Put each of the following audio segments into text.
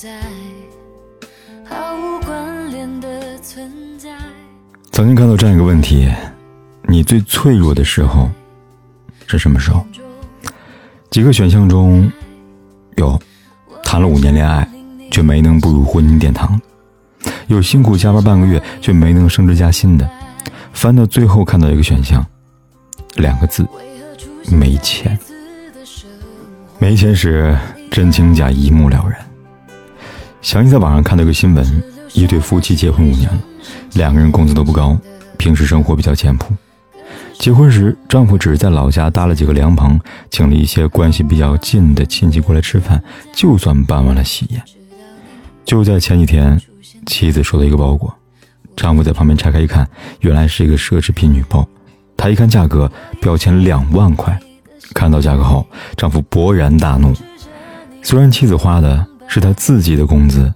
在，毫无关联的存在曾经看到这样一个问题：你最脆弱的时候是什么时候？几个选项中有谈了五年恋爱却没能步入婚姻殿堂，有辛苦加班半个月却没能升职加薪的。翻到最后看到一个选项，两个字：没钱。没钱时真情假一目了然。想起在网上看到一个新闻，一对夫妻结婚五年了，两个人工资都不高，平时生活比较简朴。结婚时，丈夫只是在老家搭了几个凉棚，请了一些关系比较近的亲戚过来吃饭，就算办完了喜宴。就在前几天，妻子收到一个包裹，丈夫在旁边拆开一看，原来是一个奢侈品女包。他一看价格，标签两万块。看到价格后，丈夫勃然大怒。虽然妻子花的。是他自己的工资，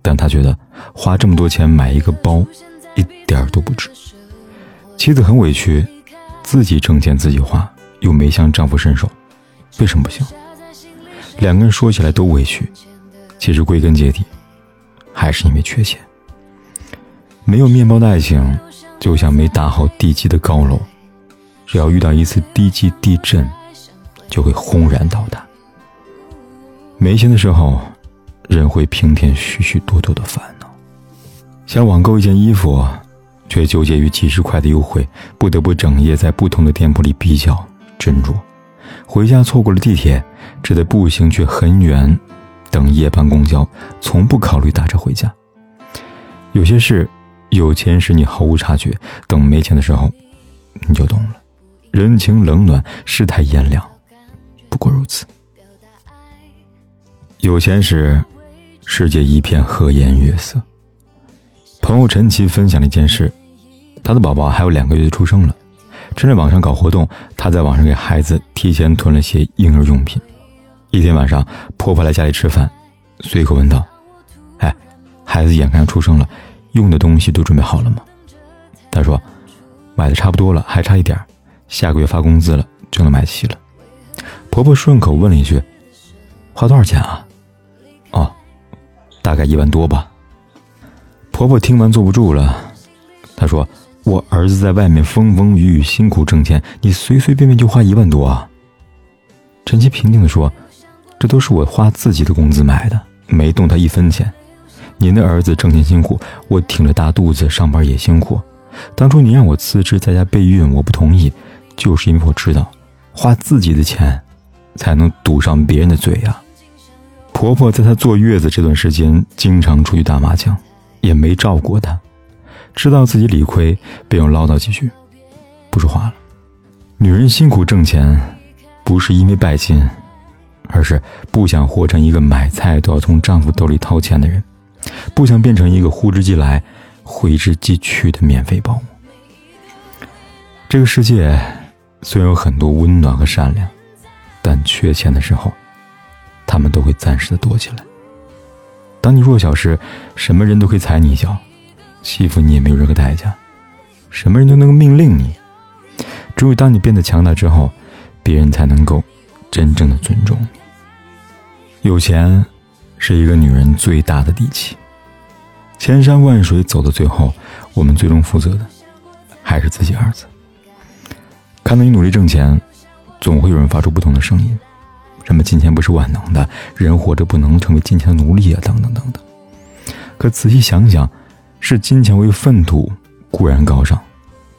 但他觉得花这么多钱买一个包，一点儿都不值。妻子很委屈，自己挣钱自己花，又没向丈夫伸手，为什么不行？两个人说起来都委屈，其实归根结底，还是因为缺钱。没有面包的爱情，就像没打好地基的高楼，只要遇到一次低级地震，就会轰然倒塌。没钱的时候。人会平添许许多多的烦恼，想网购一件衣服，却纠结于几十块的优惠，不得不整夜在不同的店铺里比较斟酌。回家错过了地铁，只得步行去很远，等夜班公交，从不考虑打车回家。有些事，有钱时你毫无察觉，等没钱的时候，你就懂了。人情冷暖，世态炎凉，不过如此。有钱时。世界一片和颜悦色。朋友陈奇分享了一件事：他的宝宝还有两个月就出生了，趁着网上搞活动，他在网上给孩子提前囤了些婴儿用品。一天晚上，婆婆来家里吃饭，随口问道：“哎，孩子眼看要出生了，用的东西都准备好了吗？”他说：“买的差不多了，还差一点下个月发工资了就能买齐了。”婆婆顺口问了一句：“花多少钱啊？”大概一万多吧。婆婆听完坐不住了，她说：“我儿子在外面风风雨雨辛苦挣钱，你随随便便就花一万多啊？”陈七平静地说：“这都是我花自己的工资买的，没动他一分钱。您的儿子挣钱辛苦，我挺着大肚子上班也辛苦。当初您让我辞职在家备孕，我不同意，就是因为我知道，花自己的钱，才能堵上别人的嘴呀。”婆婆在她坐月子这段时间，经常出去打麻将，也没照顾她。知道自己理亏，便又唠叨几句，不说话了。女人辛苦挣钱，不是因为拜金，而是不想活成一个买菜都要从丈夫兜里掏钱的人，不想变成一个呼之即来、挥之即去的免费保姆。这个世界虽然有很多温暖和善良，但缺钱的时候。他们都会暂时的躲起来。当你弱小时，什么人都可以踩你一脚，欺负你也没有任何代价，什么人都能够命令你。只有当你变得强大之后，别人才能够真正的尊重你。有钱是一个女人最大的底气。千山万水走到最后，我们最终负责的还是自己儿子。看到你努力挣钱，总会有人发出不同的声音。什么金钱不是万能的，人活着不能成为金钱的奴隶啊，等等等等。可仔细想想，视金钱为粪土固然高尚，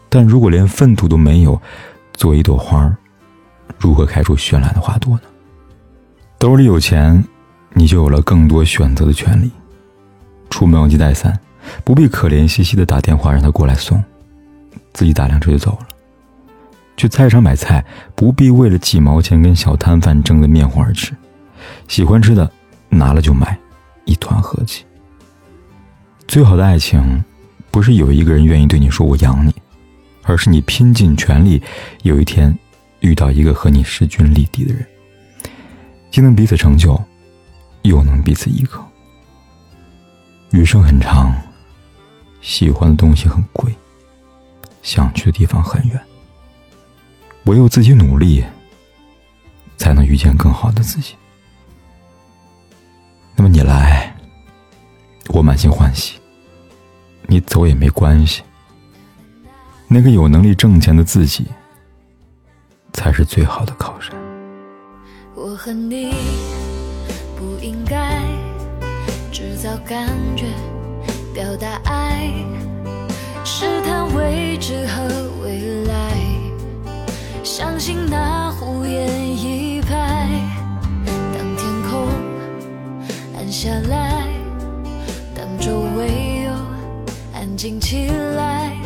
但如果连粪土都没有，做一朵花，如何开出绚烂的花朵呢？兜里有钱，你就有了更多选择的权利。出门忘记带伞，不必可怜兮兮的打电话让他过来送，自己打辆车就走了。去菜场买菜不必为了几毛钱跟小摊贩争得面红耳赤，喜欢吃的拿了就买，一团和气。最好的爱情，不是有一个人愿意对你说“我养你”，而是你拼尽全力，有一天遇到一个和你势均力敌的人，既能彼此成就，又能彼此依靠。余生很长，喜欢的东西很贵，想去的地方很远。唯有自己努力，才能遇见更好的自己。那么你来，我满心欢喜；你走也没关系。那个有能力挣钱的自己，才是最好的靠山。我和你不应该制造感觉，表达爱，试探未知和未来。相信那胡言一拍，当天空暗下来，当周围又安静起来，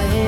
away.